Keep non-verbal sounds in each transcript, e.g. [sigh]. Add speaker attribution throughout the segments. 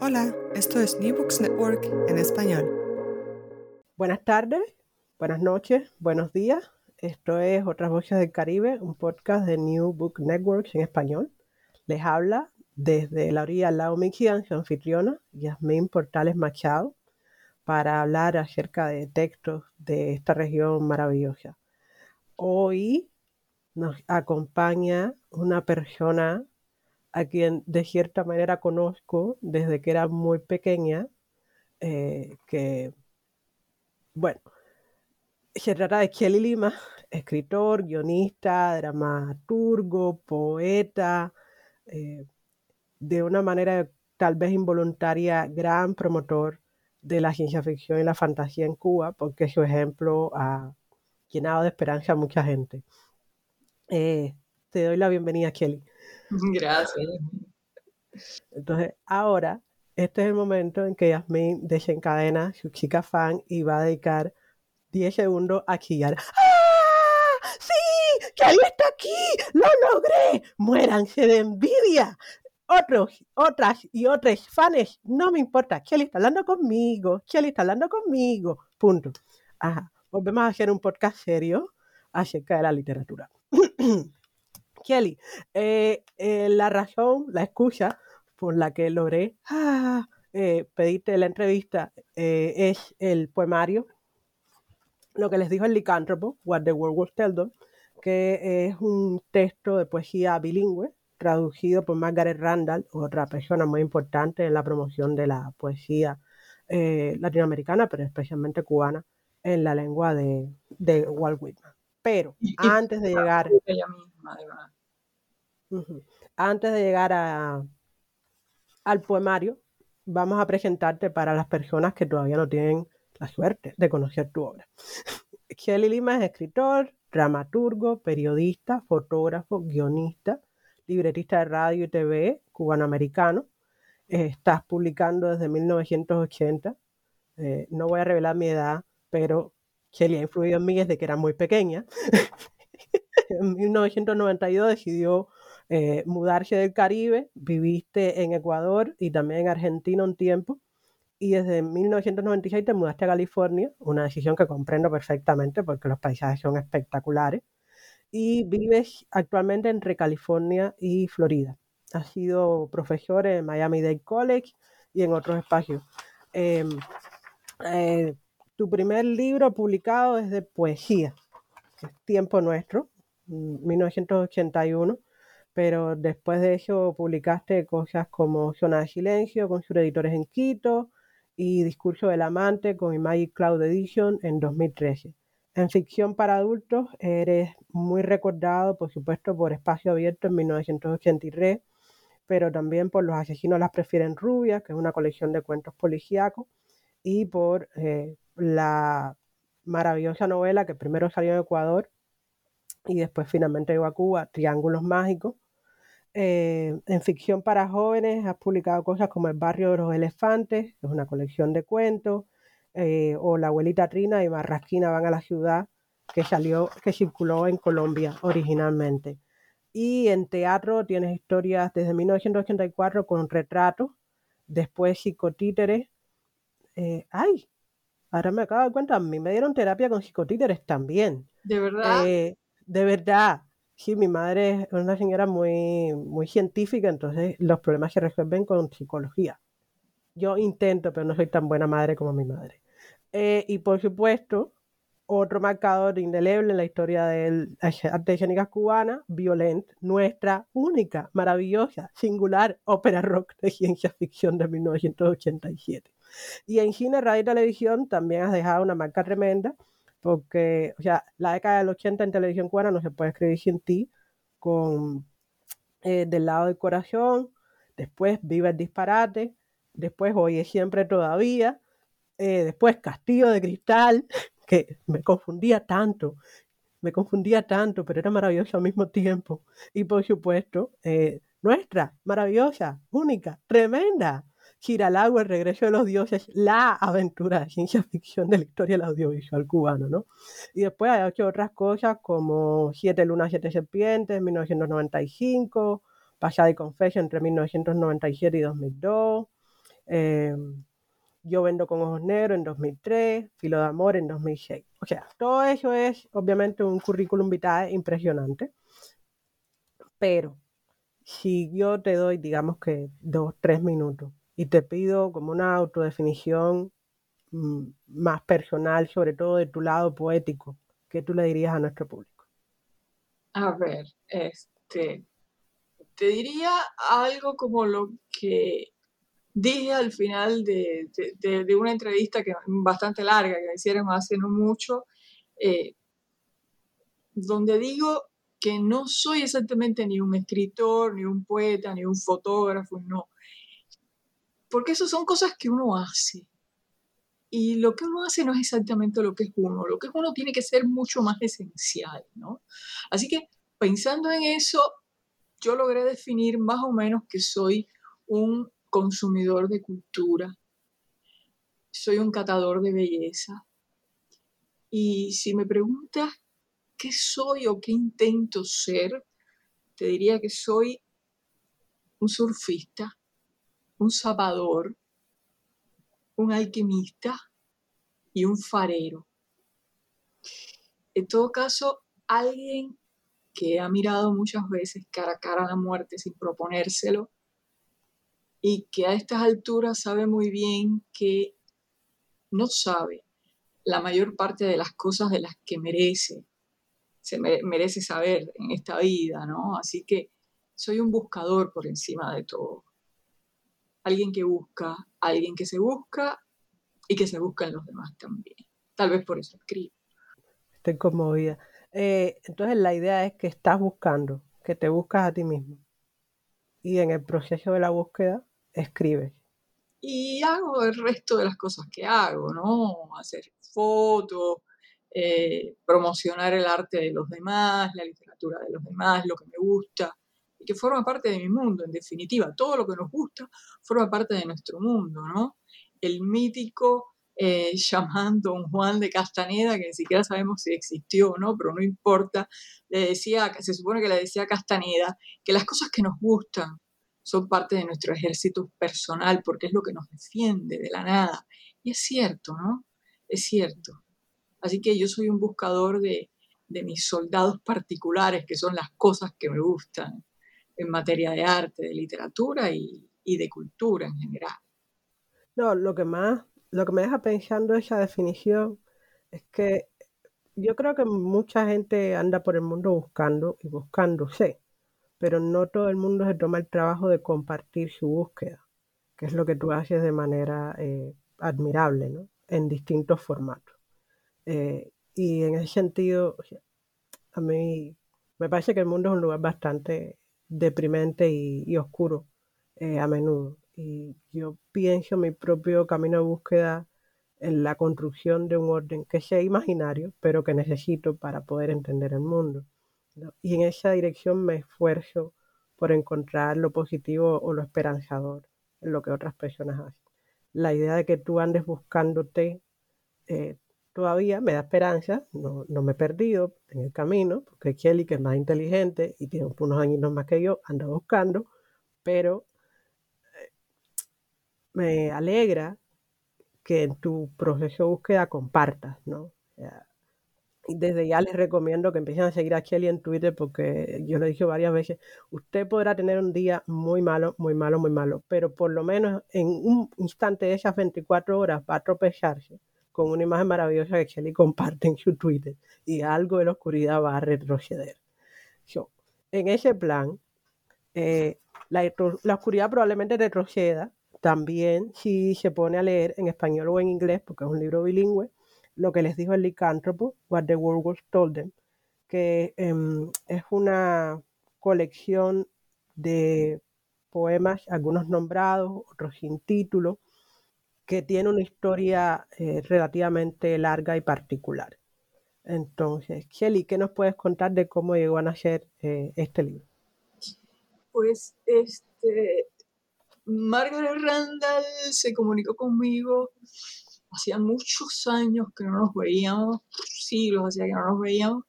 Speaker 1: Hola, esto es New Books Network en español.
Speaker 2: Buenas tardes, buenas noches, buenos días. Esto es Otras Voces del Caribe, un podcast de New Book Network en español. Les habla desde la orilla lado Michigan su anfitriona, Yasmin Portales Machado, para hablar acerca de textos de esta región maravillosa. Hoy nos acompaña una persona a quien de cierta manera conozco desde que era muy pequeña, eh, que, bueno, se trata de Kelly Lima, escritor, guionista, dramaturgo, poeta, eh, de una manera tal vez involuntaria, gran promotor de la ciencia ficción y la fantasía en Cuba, porque su ejemplo ha llenado de esperanza a mucha gente. Eh, te doy la bienvenida, Kelly. [laughs]
Speaker 3: Gracias.
Speaker 2: Entonces, ahora, este es el momento en que Yasmin desencadena su chica fan y va a dedicar 10 segundos a chillar. ¡Ah! ¡Sí! ¡Kelly está aquí! ¡Lo logré! ¡Muéranse de envidia! Otros, otras y otros fans, no me importa. Kelly está hablando conmigo. Kelly está hablando conmigo. Punto. Ajá. Volvemos a hacer un podcast serio acerca de la literatura. [clears throat] Kelly, eh, eh, la razón, la excusa por la que logré ah, eh, pedirte la entrevista es el poemario, lo que les dijo el licántropo, What the World Was Tell que es un texto de poesía bilingüe traducido por Margaret Randall, otra persona muy importante en la promoción de la poesía latinoamericana, pero especialmente cubana, en la lengua de, de Walt Whitman. Pero antes de llegar... Antes de llegar a, al poemario, vamos a presentarte para las personas que todavía no tienen la suerte de conocer tu obra. [laughs] Kelly Lima es escritor, dramaturgo, periodista, fotógrafo, guionista, libretista de radio y TV cubanoamericano. estás publicando desde 1980. Eh, no voy a revelar mi edad, pero Kelly ha influido en mí desde que era muy pequeña. [laughs] en 1992 decidió eh, mudarse del Caribe, viviste en Ecuador y también en Argentina un tiempo, y desde 1996 te mudaste a California, una decisión que comprendo perfectamente porque los paisajes son espectaculares, y vives actualmente entre California y Florida. Has sido profesor en Miami Dade College y en otros espacios. Em, eh, tu primer libro publicado es de poesía, es Tiempo Nuestro, 1981 pero después de eso publicaste cosas como Zona de Silencio con sus editores en Quito y Discurso del Amante con Magic Cloud Edition en 2013. En ficción para adultos eres muy recordado, por supuesto, por Espacio Abierto en 1983, pero también por Los asesinos las prefieren rubias, que es una colección de cuentos policíacos, y por eh, la maravillosa novela que primero salió en Ecuador y después finalmente llegó a Cuba, Triángulos Mágicos, eh, en ficción para jóvenes has publicado cosas como El barrio de los elefantes, que es una colección de cuentos, eh, o La abuelita Trina y Marrasquina van a la ciudad, que salió, que circuló en Colombia originalmente. Y en teatro tienes historias desde 1984 con retratos, después psicotíteres. Eh, ¡Ay! Ahora me acabo de cuenta, a mí me dieron terapia con psicotíteres también.
Speaker 3: ¿De verdad?
Speaker 2: de verdad. Sí, mi madre es una señora muy, muy científica, entonces los problemas se resuelven con psicología. Yo intento, pero no soy tan buena madre como mi madre. Eh, y por supuesto, otro marcador indeleble en la historia de las artes escénicas cubanas, Violent, nuestra única, maravillosa, singular ópera rock de ciencia ficción de 1987. Y en cine, radio y televisión también has dejado una marca tremenda porque, o sea, la década del 80 en televisión cubana no se puede escribir sin ti, con eh, Del lado del corazón, después Viva el disparate, después Hoy es siempre todavía, eh, después Castillo de Cristal, [laughs] que me confundía tanto, me confundía tanto, pero era maravilloso al mismo tiempo. Y por supuesto, eh, nuestra, maravillosa, única, tremenda, Chiralagua, El regreso de los dioses, la aventura de ciencia ficción de la historia del audiovisual cubano, ¿no? Y después ha hecho otras cosas como Siete lunas, siete serpientes, 1995, Pasada y Confession entre 1997 y 2002, eh, Yo vendo con ojos negros en 2003, Filo de amor en 2006. O sea, todo eso es obviamente un currículum vitae impresionante, pero si yo te doy, digamos que dos, tres minutos y te pido como una autodefinición mm, más personal, sobre todo de tu lado poético, ¿qué tú le dirías a nuestro público?
Speaker 3: A ver, este, te diría algo como lo que dije al final de, una entrevista que bastante larga que hicieron hace no mucho, eh, donde digo que no soy exactamente ni un escritor, ni un poeta, ni un fotógrafo, no. Porque eso son cosas que uno hace. Y lo que uno hace no es exactamente lo que es uno. Lo que es uno tiene que ser mucho más esencial, ¿no? Así que pensando en eso, yo logré definir más o menos que soy un consumidor de cultura, soy un catador de belleza. Y si me preguntas qué soy o qué intento ser, te diría que soy un surfista, un zapador, un alquimista y un farero. En todo caso, alguien que ha mirado muchas veces cara a cara la muerte sin proponérselo y que a estas alturas sabe muy bien que no sabe la mayor parte de las cosas de las que merece, se merece saber en esta vida, ¿no? Así que soy un buscador por encima de todo. Alguien que busca, alguien que se busca y que se busca en los demás también. Tal vez por eso escribo.
Speaker 2: Estoy conmovida. Eh, entonces la idea es que estás buscando, que te buscas a ti mismo. Y en el proceso de la búsqueda escribes.
Speaker 3: Y hago el resto de las cosas que hago, ¿no? Hacer fotos, eh, promocionar el arte de los demás, la literatura de los demás, lo que me gusta, que forma parte de mi mundo, en definitiva. Todo lo que nos gusta forma parte de nuestro mundo, ¿no? El mítico eh, [laughs] llamando un Juan de Castaneda, que ni siquiera sabemos si existió o no, pero no importa, le decía, se supone que le decía a Castaneda, que las cosas que nos gustan son parte de nuestro ejército personal, porque es lo que nos defiende de la nada. Y es cierto, ¿no? Es cierto. Así que yo soy un buscador de, mis soldados particulares, que son las cosas que me gustan en materia de arte, de literatura y, y de cultura en general.
Speaker 2: No, lo que más lo que me deja pensando esa definición es que yo creo que mucha gente anda por el mundo buscando y buscándose, pero no todo el mundo se toma el trabajo de compartir su búsqueda, que es lo que tú haces de manera eh, admirable, ¿no? En distintos formatos. Eh, y en ese sentido, a mí me parece que el mundo es un lugar bastante deprimente y, oscuro eh, a menudo y yo pienso mi propio camino de búsqueda en la construcción de un orden que sea imaginario, pero que necesito para poder entender el mundo. Y en esa dirección me esfuerzo por encontrar lo positivo o lo esperanzador en lo que otras personas hacen. La idea de que tú andes buscándote eh, todavía me da esperanza, no, no, me he perdido en el camino, porque Kelly, que es más inteligente y tiene unos años más que yo, anda buscando, pero me alegra que en tu proceso de búsqueda compartas, ¿no? Desde ya les recomiendo que empiecen a seguir a Kelly en Twitter porque yo he dicho varias veces, usted podrá tener un día muy malo, muy malo, muy malo, pero por lo menos en un instante de esas 24 horas va a tropezarse con una imagen maravillosa que Kelly comparte en su Twitter y algo de la oscuridad va a retroceder. en ese plan, eh, la, la oscuridad probablemente retroceda también si se pone a leer en español o en inglés, porque es un libro bilingüe, lo que les dijo el licántropo, What the World Was Told Them, que em, es una colección de poemas, algunos nombrados, otros sin título, que tiene una historia eh, relativamente larga y particular. Entonces, Kelly, ¿qué nos puedes contar de cómo llegó a nacer eh, este libro?
Speaker 3: Pues, este, Margaret Randall se comunicó conmigo hacía muchos años que no nos veíamos, siglos hacía que no nos veíamos,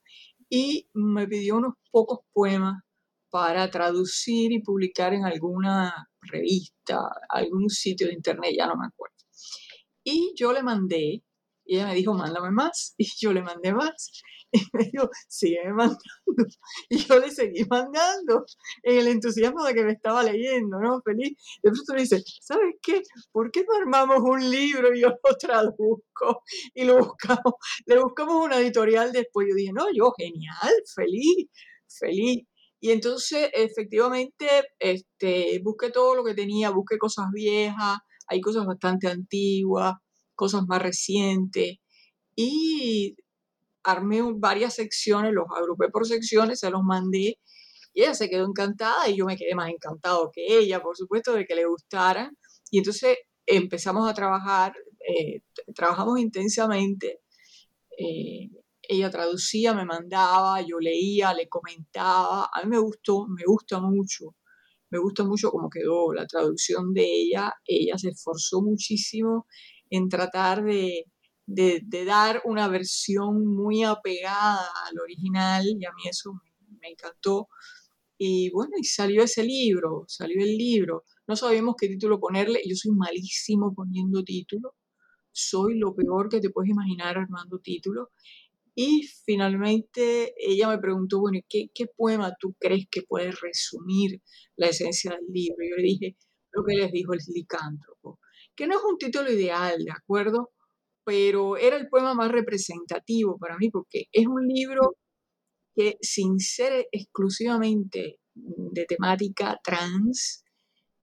Speaker 3: y me pidió unos pocos poemas para traducir y publicar en alguna revista, algún sitio de internet, ya no me acuerdo. Y yo le mandé, y ella me dijo, mándame más, y yo le mandé más. [laughs] Y me dijo, sigue mandando. [laughs] Y yo le seguí mandando en el entusiasmo de que me estaba leyendo, ¿no? Feliz. De pronto me dice, ¿sabes qué? ¿Por qué no armamos un libro y yo [laughs] lo traduzco? Y lo buscamos. Le buscamos una editorial después. Yo dije, no, yo, genial, feliz, feliz. Y entonces, efectivamente, este, busqué todo lo que tenía, busqué cosas viejas, hay cosas bastante antiguas, cosas más recientes. Y armé varias secciones, los agrupé por secciones, se los mandé y ella se quedó encantada y yo me quedé más encantado que ella, por supuesto, de que le gustara. Y entonces empezamos a trabajar, eh, trabajamos intensamente. Eh, ella traducía, me mandaba, yo leía, le comentaba. A mí me gustó, me gusta mucho, me gusta mucho cómo quedó la traducción de ella. Ella se esforzó muchísimo en tratar de, dar una versión muy apegada al original y a mí eso me, encantó. Y bueno, y salió ese libro, salió el libro. No sabíamos qué título ponerle. Yo soy malísimo poniendo títulos. Soy lo peor que te puedes imaginar armando títulos. Y finalmente ella me preguntó, bueno, ¿qué, ¿qué, poema tú crees que puede resumir la esencia del libro? Yo le dije lo que les dijo el licántropo, que no es un título ideal, ¿de acuerdo? pero era el poema más representativo para mí porque es un libro que sin ser exclusivamente de temática trans,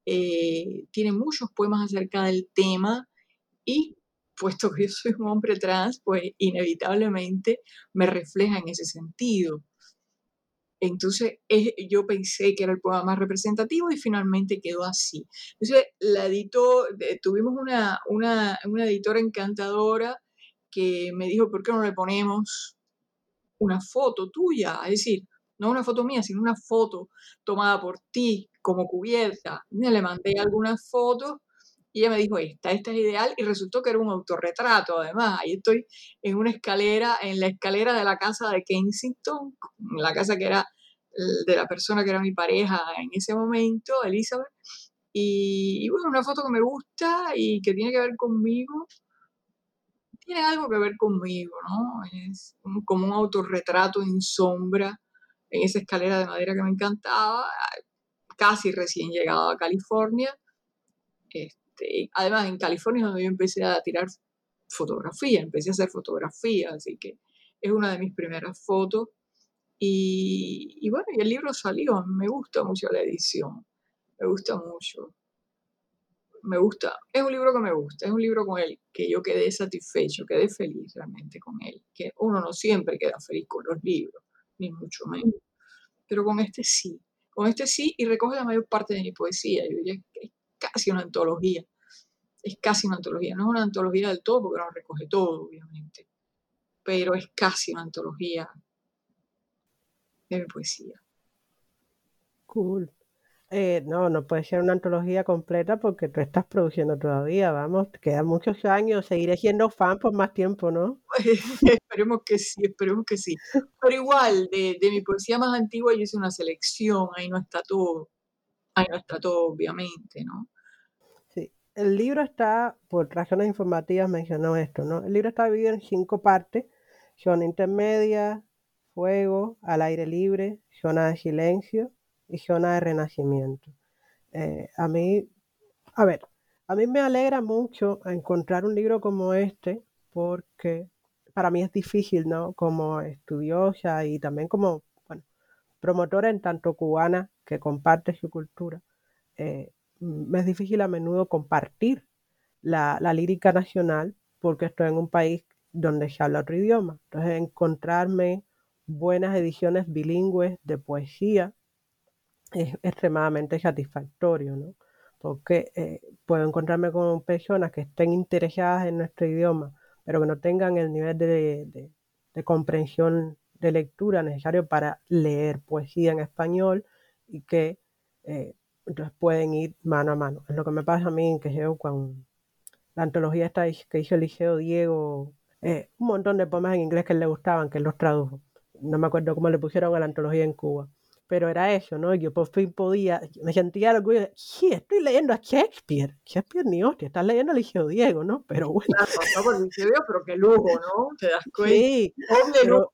Speaker 3: eh, tiene muchos poemas acerca del tema y puesto que yo soy un hombre trans, pues inevitablemente me refleja en ese sentido. Entonces yo pensé que era el poema más representativo y finalmente quedó así. Entonces la editó, tuvimos una, una, una editora encantadora que me dijo, ¿por qué no le ponemos una foto tuya? Es decir, no una foto mía, sino una foto tomada por ti como cubierta. Le mandé algunas fotos y ella me dijo, esta, esta es ideal y resultó que era un autorretrato además. Ahí estoy en una escalera, en la escalera de la casa de Kensington, la casa que era de la persona que era mi pareja en ese momento, Elizabeth. Y, bueno, una foto que me gusta y que tiene que ver conmigo. Tiene algo que ver conmigo, ¿no? Es como un autorretrato en sombra en esa escalera de madera que me encantaba, casi recién llegado a California. Este, además, en California es donde yo empecé a tirar fotografía, empecé a hacer fotografía, así que es una de mis primeras fotos. Y, bueno, y el libro salió, me gusta mucho la edición, me gusta mucho. Me gusta, es un libro que me gusta, es un libro con el que yo quedé satisfecho, quedé feliz realmente con él, que uno no siempre queda feliz con los libros, ni mucho menos, pero con este sí, con este sí y recoge la mayor parte de mi poesía, yo diría que casi una antología, es casi una antología, no es una antología del todo porque no recoge todo, obviamente, pero es casi una antología de mi poesía.
Speaker 2: Cool. Eh, no, no puede ser una antología completa porque tú estás produciendo todavía, vamos, quedan muchos años, seguiré siendo fan por más tiempo, ¿no? [laughs]
Speaker 3: esperemos que sí, esperemos que sí. Pero igual, de, de mi poesía más antigua yo hice una selección, ahí no está todo, ahí no está todo, obviamente, ¿no?
Speaker 2: Sí, el libro está, por razones informativas mencionó esto, ¿no? El libro está dividido en cinco partes, son intermedias, fuego, al aire libre, zona de silencio y zona de renacimiento. Eh, a mí, a ver, a mí me alegra mucho encontrar un libro como este porque para mí es difícil, ¿no? Como estudiosa y también como, promotora en tanto cubana que comparte su cultura, eh, me es difícil a menudo compartir la, la lírica nacional porque estoy en un país donde se habla otro idioma. Entonces, encontrarme buenas ediciones bilingües de poesía es extremadamente satisfactorio, ¿no? Porque eh, puedo encontrarme con personas que estén interesadas en nuestro idioma, pero que no tengan el nivel de, de comprensión de lectura necesario para leer poesía en español y que eh, entonces pueden ir mano a mano. Es lo que me pasa a mí, que yo con la antología esta que hizo Eliseo Diego, eh, un montón de poemas en inglés que le gustaban, que él los tradujo. No me acuerdo cómo le pusieron a la antología en Cuba pero era eso, ¿no? Yo por fin podía, me sentía orgulloso, sí, estoy leyendo a Shakespeare, Shakespeare ni hostia, estás leyendo a Liceo Diego, ¿no? Pero bueno.
Speaker 3: Claro, no, pero qué lujo, ¿no? Te das cuenta. Sí,
Speaker 2: lujo,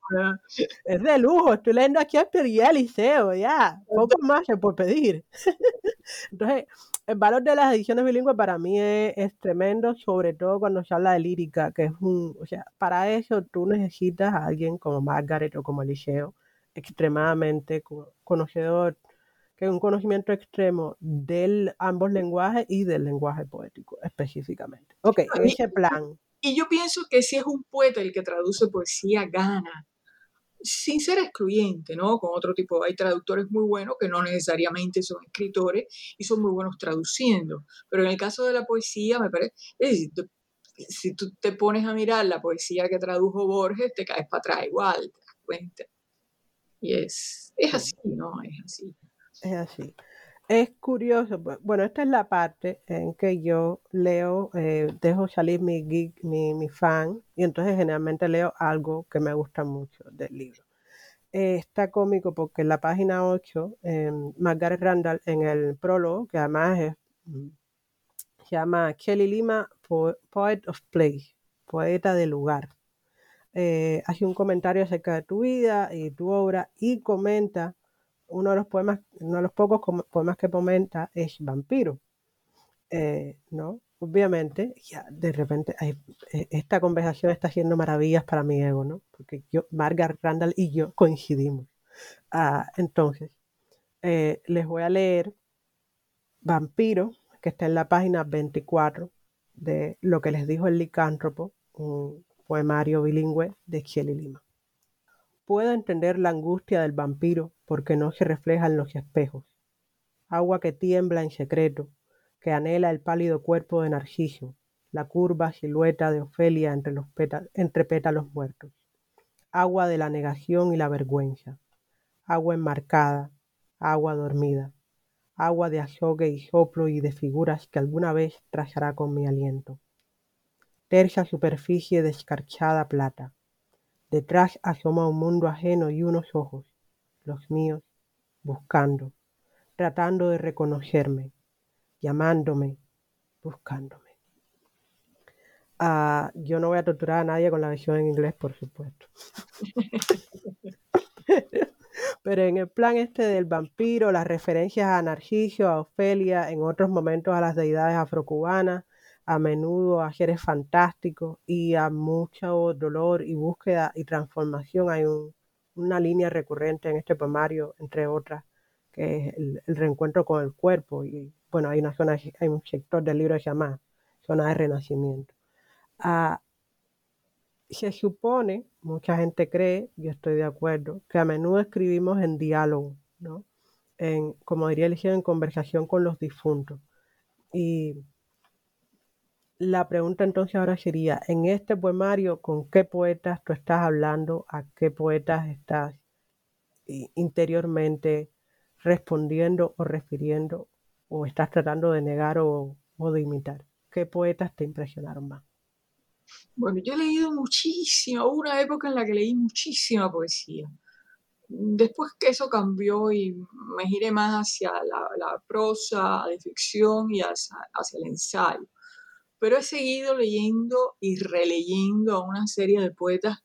Speaker 2: es de lujo, estoy leyendo a Shakespeare y a Liceo, ya, poco más se puede pedir. [laughs] Entonces, el valor de las ediciones bilingües para mí es, es, tremendo, sobre todo cuando se habla de lírica, que es un, o sea, para eso tú necesitas a alguien como Margaret o como Eliseo, extremadamente conocedor, que un conocimiento extremo de ambos lenguajes y del lenguaje poético específicamente. Ok, en ese plan.
Speaker 3: Y yo pienso que si es un poeta el que traduce poesía, gana, sin ser excluyente, ¿no? Con otro tipo, hay traductores muy buenos que no necesariamente son escritores y son muy buenos traduciendo, pero en el caso de la poesía, me parece, si tú te pones a mirar la poesía que tradujo Borges, te caes para atrás igual, te das cuenta. Y es, es así, ¿no? Es así.
Speaker 2: Es así. Es curioso, bueno, esta es la parte en que yo leo, eh, dejo salir mi, geek, mi, mi, fan, y entonces generalmente leo algo que me gusta mucho del libro. Eh, está cómico porque en la página 8, Margaret Randall, en el prólogo, que además es, mm, se llama Kelly Lima, Poet of Place, poeta de lugar eh, hace un comentario acerca de tu vida y tu obra y comenta uno de los poemas, uno de los pocos poemas que comenta es Vampiro, eh, ¿no? Obviamente, ya de repente eh, esta conversación está haciendo maravillas para mi ego, ¿no? Porque yo, Margaret Randall y yo coincidimos. Ah, entonces, les voy a leer Vampiro, que está en la página 24 de lo que les dijo el licántropo, poemario bilingüe de Kelly Lima. Puedo entender la angustia del vampiro porque no se refleja en los espejos. Agua que tiembla en secreto, que anhela el pálido cuerpo de Narciso, la curva silueta de Ofelia entre, los entre pétalos muertos. Agua de la negación y la vergüenza. Agua enmarcada, agua dormida. Agua de azogue y soplo y de figuras que alguna vez trazará con mi aliento tersa superficie de escarchada plata. Detrás asoma un mundo ajeno y unos ojos, los míos, buscando, tratando de reconocerme, llamándome, buscándome. Ah, yo no voy a torturar a nadie con la versión en inglés, por supuesto. [laughs] Pero en el plan este del vampiro, las referencias a Narciso, a Ofelia, en otros momentos a las deidades afrocubanas, a menudo a seres fantásticos y a mucho dolor y búsqueda y transformación. Hay una línea recurrente en este poemario, entre otras, que es el, reencuentro con el cuerpo. Y bueno, hay una zona, hay un sector del libro que se llama zona de renacimiento. Ah, se supone, mucha gente cree, yo estoy de acuerdo, que a menudo escribimos en diálogo, ¿no? En, como diría el en conversación con los difuntos. Y la pregunta entonces ahora sería, en este poemario, ¿con qué poetas tú estás hablando? ¿A qué poetas estás interiormente respondiendo o refiriendo? ¿O estás tratando de negar o, de imitar? ¿Qué poetas te impresionaron más?
Speaker 3: Bueno, yo he leído muchísimo, hubo una época en la que leí muchísima poesía. Después que eso cambió y me giré más hacia la, prosa de ficción y hacia el ensayo pero he seguido leyendo y releyendo a una serie de poetas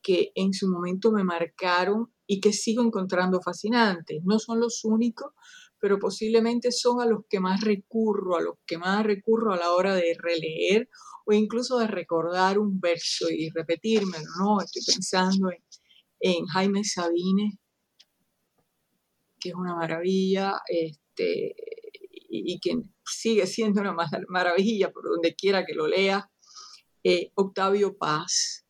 Speaker 3: que en su momento me marcaron y que sigo encontrando fascinantes. No son los únicos, pero posiblemente son a los que más recurro, a los que más recurro a la hora de releer o incluso de recordar un verso y repetírmelo, ¿no? Estoy pensando en, Jaime Sabines, que es una maravilla, este, y, que sigue siendo una maravilla por donde quiera que lo lea. Eh, Octavio Paz,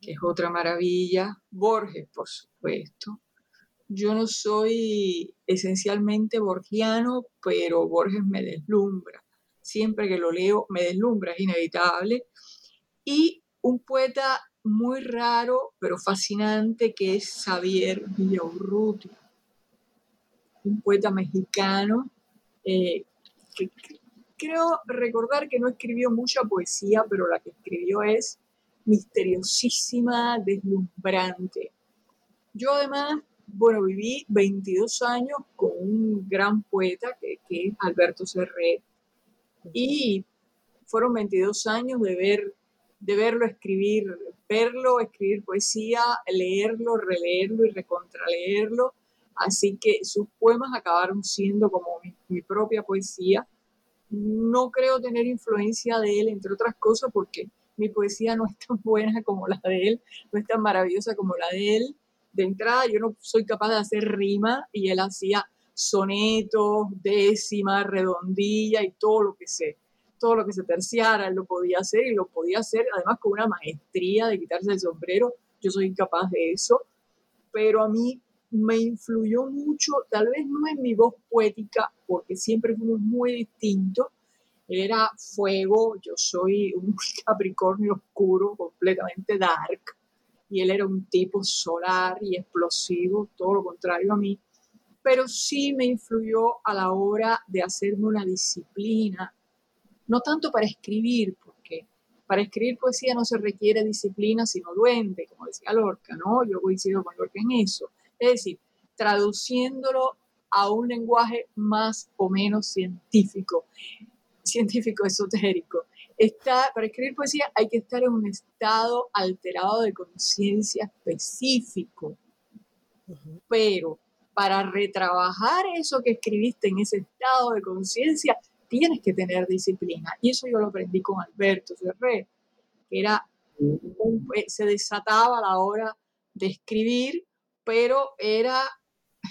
Speaker 3: que es otra maravilla. Borges, por supuesto. yo no soy esencialmente borgiano, pero Borges me deslumbra. Siempre que lo leo me deslumbra, es inevitable. Y un poeta muy raro, pero fascinante, que es Xavier Villaurrutia, un poeta mexicano eh, que creo recordar que no escribió mucha poesía, pero la que escribió es misteriosísima, deslumbrante. Yo además bueno, viví 22 años con un gran poeta que, es Alberto Serret y fueron 22 años de, ver, de verlo escribir, verlo escribir poesía, leerlo, releerlo y recontraleerlo. Así que sus poemas acabaron siendo como mi, propia poesía. No creo tener influencia de él, entre otras cosas, porque mi poesía no es tan buena como la de él, no es tan maravillosa como la de él. De entrada yo no soy capaz de hacer rima y él hacía sonetos, décimas, redondilla y todo lo que sé, todo lo que se terciara, él lo podía hacer y lo podía hacer además con una maestría de quitarse el sombrero, yo soy incapaz de eso, pero a mí me influyó mucho, tal vez no en mi voz poética, porque siempre fuimos muy distintos, era fuego, yo soy un [laughs] capricornio oscuro, completamente dark, y él era un tipo solar y explosivo, todo lo contrario a mí, pero sí me influyó a la hora de hacerme una disciplina, no tanto para escribir, porque para escribir poesía no se requiere disciplina, sino duende, como decía Lorca, ¿no? Yo coincido con Lorca en eso. Es decir, traduciéndolo a un lenguaje más o menos científico, científico esotérico está, para escribir poesía hay que estar en un estado alterado de conciencia específico. Pero para retrabajar eso que escribiste en ese estado de conciencia, tienes que tener disciplina. Y eso yo lo aprendí con Alberto Ferrer, que era eh, se desataba a la hora de escribir, pero era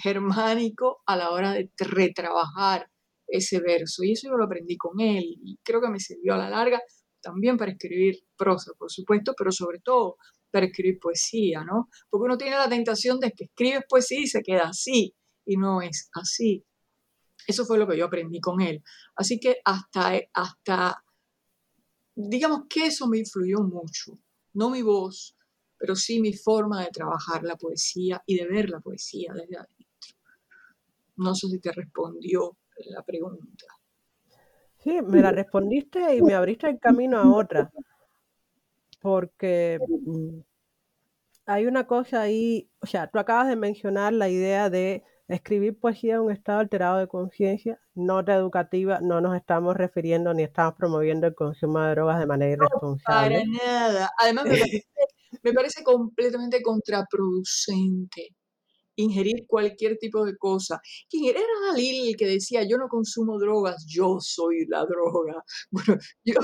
Speaker 3: germánico a la hora de retrabajar ese verso. Y eso yo lo aprendí con él y creo que me sirvió a la larga también para escribir prosa, por supuesto, pero sobre todo para escribir poesía, ¿no? Porque uno tiene la tentación de que escribes poesía y se queda así, y no es así. Eso fue lo que yo aprendí con él. Así que hasta, hasta digamos que eso me influyó mucho. No mi voz, pero sí mi forma de trabajar la poesía y de ver la poesía desde adentro. No sé si te respondió la pregunta.
Speaker 2: Sí, me la respondiste y me abriste el camino a otra. Porque mm, hay una cosa ahí, o sea, tú acabas de mencionar la idea de escribir poesía en un estado alterado de conciencia, nota educativa, no nos estamos refiriendo ni estamos promoviendo el consumo de drogas de manera irresponsable.
Speaker 3: para nada. Además, me parece [laughs] completamente contraproducente ingerir cualquier tipo de cosa. ¿Quién era Dalil que decía, yo no consumo drogas, yo soy la droga? [laughs] Bueno, yo,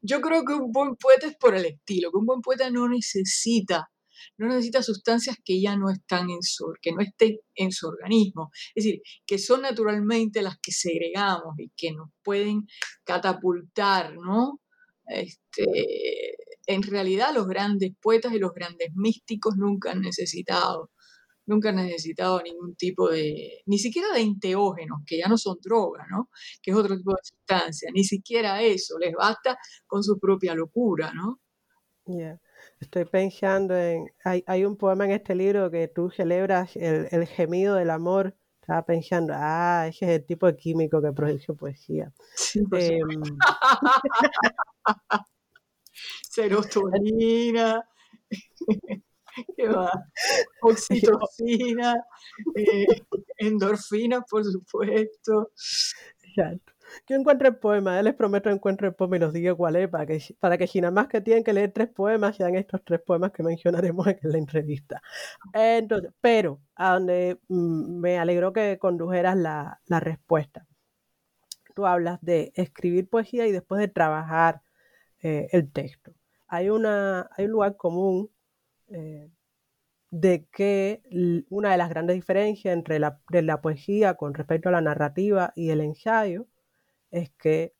Speaker 3: yo creo que un buen poeta es por el estilo, que un buen poeta no necesita no necesita sustancias que ya no están en su, que no estén en su organismo. Es decir, que son naturalmente las que segregamos y que nos pueden catapultar, ¿no? Este, en realidad los grandes poetas y los grandes místicos nunca han necesitado nunca han necesitado ningún tipo de, ni siquiera de enteógenos, que ya no son drogas, ¿no? Que es otro tipo de sustancia, ni siquiera eso, les basta con su propia locura, ¿no?
Speaker 2: Estoy pensando en, hay, hay, un poema en este libro que tú celebras el, el, gemido del amor. Estaba pensando, ah, ese es el tipo de químico que produce poesía. Sí, em, [laughs]
Speaker 3: Serotonina. [laughs] ¿Qué va? Oxitocina, eh, endorfina, por supuesto.
Speaker 2: Exacto. Yo encuentro el poema, les prometo encuentro el poema y los digo cuál es, para que, para que si nada más que tienen que leer tres poemas, sean estos tres poemas que mencionaremos en la entrevista. Entonces, pero a donde mm, me alegró que condujeras la, la, respuesta. Tú hablas de escribir poesía y después de trabajar eh, el texto. Hay, una, hay un lugar común eh, de que una de las grandes diferencias entre la, la poesía con respecto a la narrativa y el ensayo es que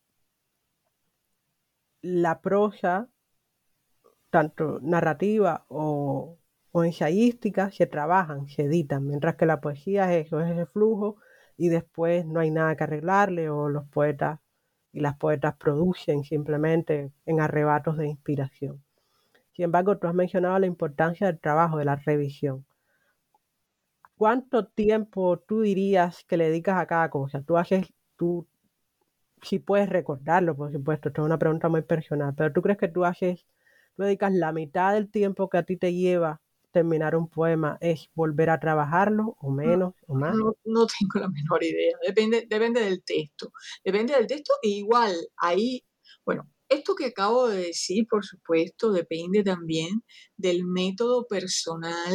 Speaker 2: la prosa, tanto narrativa o, o ensayísticas se trabajan, se editan, mientras que la poesía es eso, es flujo y después no hay nada que arreglarle o los poetas y las poetas producen simplemente en arrebatos de inspiración. Sin embargo, tú has mencionado la importancia del trabajo, de la revisión. ¿Cuánto tiempo tú dirías que le dedicas a cada cosa? Tú haces, tú, si puedes recordarlo, por supuesto, esto es una pregunta muy personal, pero tú crees que tú haces, tú dedicas la mitad del tiempo que a ti te lleva terminar un poema es volver a trabajarlo o menos o más?
Speaker 3: No, no tengo la [laughs] menor idea, depende, depende del texto, depende del texto e igual ahí, bueno, esto que acabo de decir, por supuesto, depende también del método personal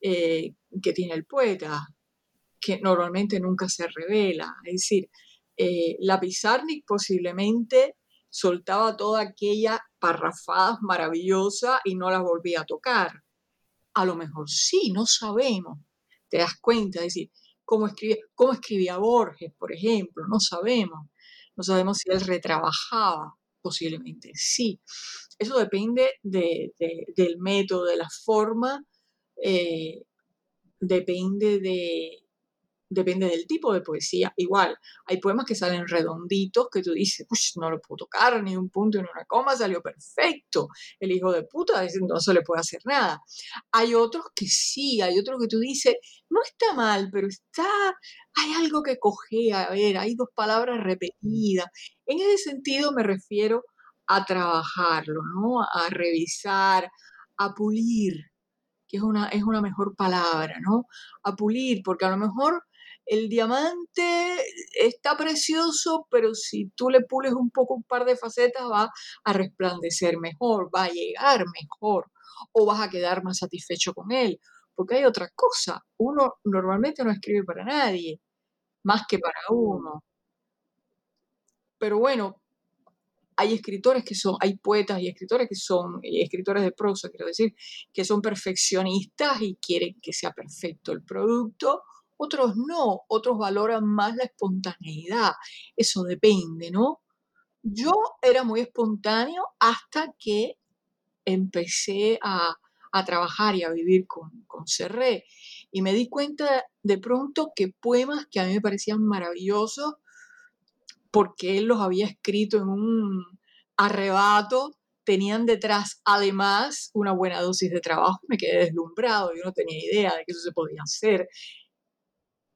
Speaker 3: eh, que tiene el poeta, que normalmente nunca se revela. Es decir, eh, la Pizarnik posiblemente soltaba toda aquella parrafadas maravillosa y no las volvía a tocar. A lo mejor sí, no sabemos. Te das cuenta, es decir, cómo escribía, cómo escribía Borges, por ejemplo, no sabemos. No sabemos si él retrabajaba, posiblemente sí. Eso depende del método, de la forma, eh, depende de, depende del tipo de poesía. Igual, hay poemas que salen redonditos que tú dices, no lo puedo tocar, ni un punto ni una coma, salió perfecto. El hijo de puta no se le puede hacer nada. Hay otros que sí, hay otros que tú dices, no está mal, pero está, hay algo que cogea, a ver, hay dos palabras repetidas. En ese sentido me refiero a trabajarlo, ¿no? A revisar, a pulir, que es una, es una mejor palabra, ¿no? A pulir, porque a lo mejor el diamante está precioso, pero si tú le pules un poco un par de facetas va a resplandecer mejor, va a llegar mejor o vas a quedar más satisfecho con él. Porque hay otra cosa, uno normalmente no escribe para nadie, más que para uno. Pero bueno, hay escritores que son, hay poetas y escritores que son, y escritores de prosa, quiero decir, que son perfeccionistas y quieren que sea perfecto el producto, otros no, otros valoran más la espontaneidad, eso depende, ¿no? Yo era muy espontáneo hasta que empecé a, trabajar y a vivir con, con Serré. Y me di cuenta de pronto que poemas que a mí me parecían maravillosos, porque él los había escrito en un arrebato, tenían detrás además una buena dosis de trabajo, me quedé deslumbrado, yo no tenía idea de que eso se podía hacer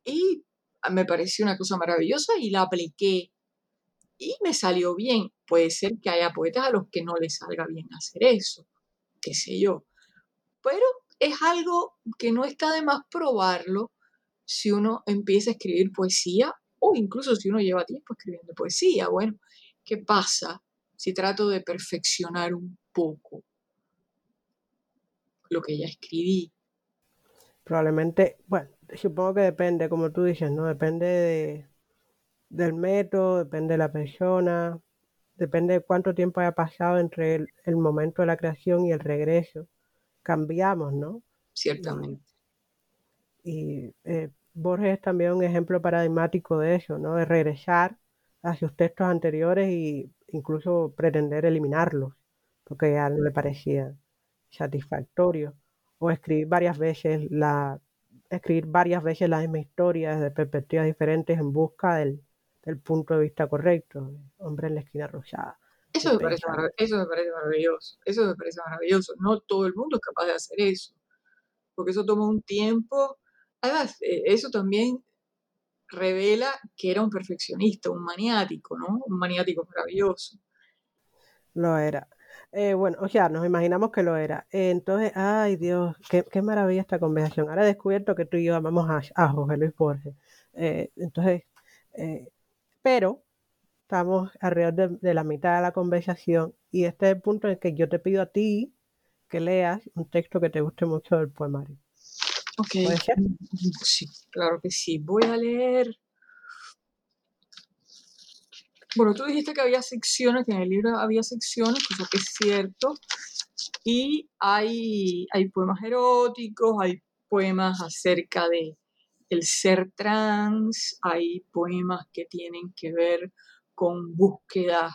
Speaker 3: y me pareció una cosa maravillosa y la apliqué y me salió bien. Puede ser que haya poetas a los que no les salga bien hacer eso, qué sé yo. Pero es algo que no está de más probarlo si uno empieza a escribir poesía o incluso si uno lleva tiempo escribiendo poesía. Bueno, ¿qué pasa si trato de perfeccionar un poco lo que ya escribí?
Speaker 2: Probablemente, bueno, supongo que depende, como tú dices, ¿no? Depende de, del método, depende de la persona, depende de cuánto tiempo haya pasado entre el, momento de la creación y el regreso. Cambiamos, ¿no?
Speaker 3: Ciertamente.
Speaker 2: Y, eh, Borges es también un ejemplo paradigmático de eso, ¿no? De regresar a sus textos anteriores e incluso pretender eliminarlos, porque ya no le parecía satisfactorio. O escribir varias veces la escribir varias veces la misma historia desde perspectivas diferentes en busca del, punto de vista correcto. Hombre en la esquina rosada.
Speaker 3: Eso me, parece eso me parece maravilloso. Eso me parece maravilloso. No todo el mundo es capaz de hacer eso. Porque eso toma un tiempo. Además, eh, eso también revela que era un perfeccionista, un maniático, ¿no? Un maniático maravilloso.
Speaker 2: Lo era. Eh, bueno, o sea, nos imaginamos que lo era. entonces, ay Dios, qué, maravilla esta conversación. Ahora he descubierto que tú y yo amamos a, José Luis Borges. Eh, entonces, eh, pero estamos alrededor de, la mitad de la conversación y este es el punto en el que yo te pido a ti que leas un texto que te guste mucho del poemario.
Speaker 3: Ok. Sí, claro que sí. Voy a leer bueno, tú dijiste que había secciones, que en el libro había secciones, cosa que es cierto, y hay, poemas eróticos, hay poemas acerca de el ser trans, hay poemas que tienen que ver con búsquedas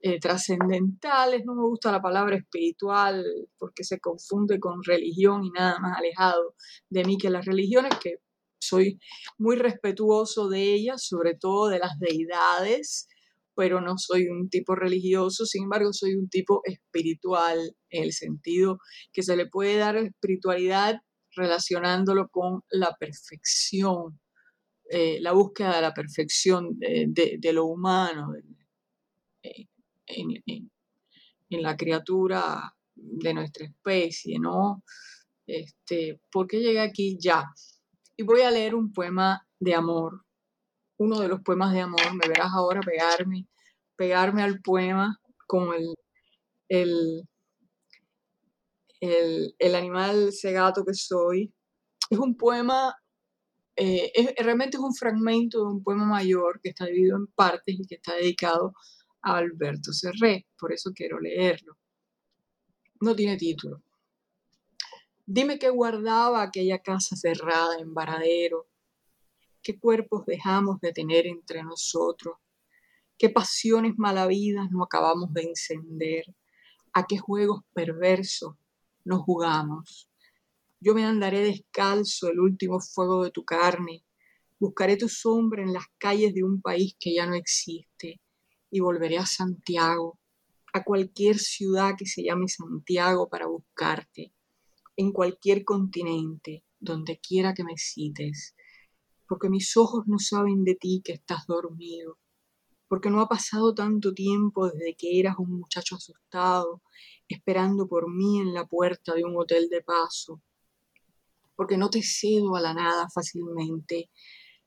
Speaker 3: eh, trascendentales, no me gusta la palabra espiritual porque se confunde con religión y nada más alejado de mí que las religiones, que soy muy respetuoso de ellas, sobre todo de las deidades, pero no soy un tipo religioso, sin embargo soy un tipo espiritual en el sentido que se le puede dar espiritualidad relacionándolo con la perfección, eh, la búsqueda de la perfección de, lo humano, eh, en, la criatura de nuestra especie, ¿no? Este, ¿Por qué llegué aquí ya? Y voy a leer un poema de amor, uno de los poemas de amor, me verás ahora pegarme, pegarme al poema con el, el, el, animal cegato que soy. Es un poema, eh, realmente es un fragmento de un poema mayor que está dividido en partes y que está dedicado Alberto Serré, por eso quiero leerlo. No tiene título. Dime qué guardaba aquella casa cerrada en Varadero, qué cuerpos dejamos de tener entre nosotros, qué pasiones malavidas no acabamos de encender, a qué juegos perversos nos jugamos. Yo me andaré descalzo el último fuego de tu carne, buscaré tu sombra en las calles de un país que ya no existe. Y volveré a Santiago, a cualquier ciudad que se llame Santiago para buscarte, en cualquier continente, donde quiera que me cites, porque mis ojos no saben de ti que estás dormido, porque no ha pasado tanto tiempo desde que eras un muchacho asustado, esperando por mí en la puerta de un hotel de paso, porque no te cedo a la nada fácilmente,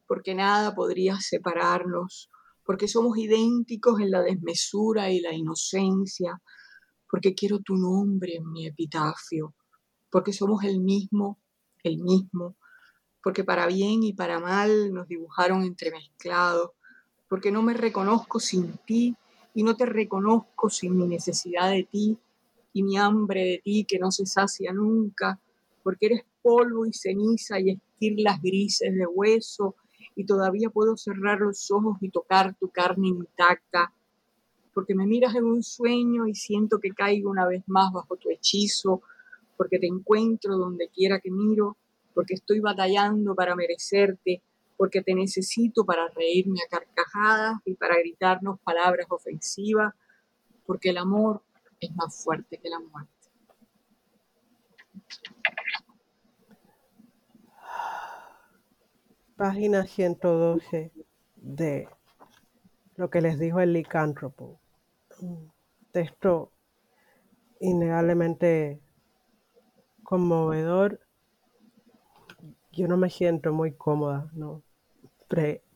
Speaker 3: porque nada podría separarnos, porque somos idénticos en la desmesura y la inocencia, porque quiero tu nombre en mi epitafio, porque somos el mismo, el mismo, porque para bien y para mal nos dibujaron entremezclados, porque no me reconozco sin ti y no te reconozco sin mi necesidad de ti y mi hambre de ti que no se sacia nunca, porque eres polvo y ceniza y esquirlas grises de hueso y todavía puedo cerrar los ojos y tocar tu carne intacta, porque me miras en un sueño y siento que caigo una vez más bajo tu hechizo, porque te encuentro donde quiera que miro, porque estoy batallando para merecerte, porque te necesito para reírme a carcajadas y para gritarnos palabras ofensivas, porque el amor es más fuerte que la muerte.
Speaker 2: página 112 de lo que les dijo el licántropo. Texto innegablemente conmovedor. Yo no me siento muy cómoda, ¿no?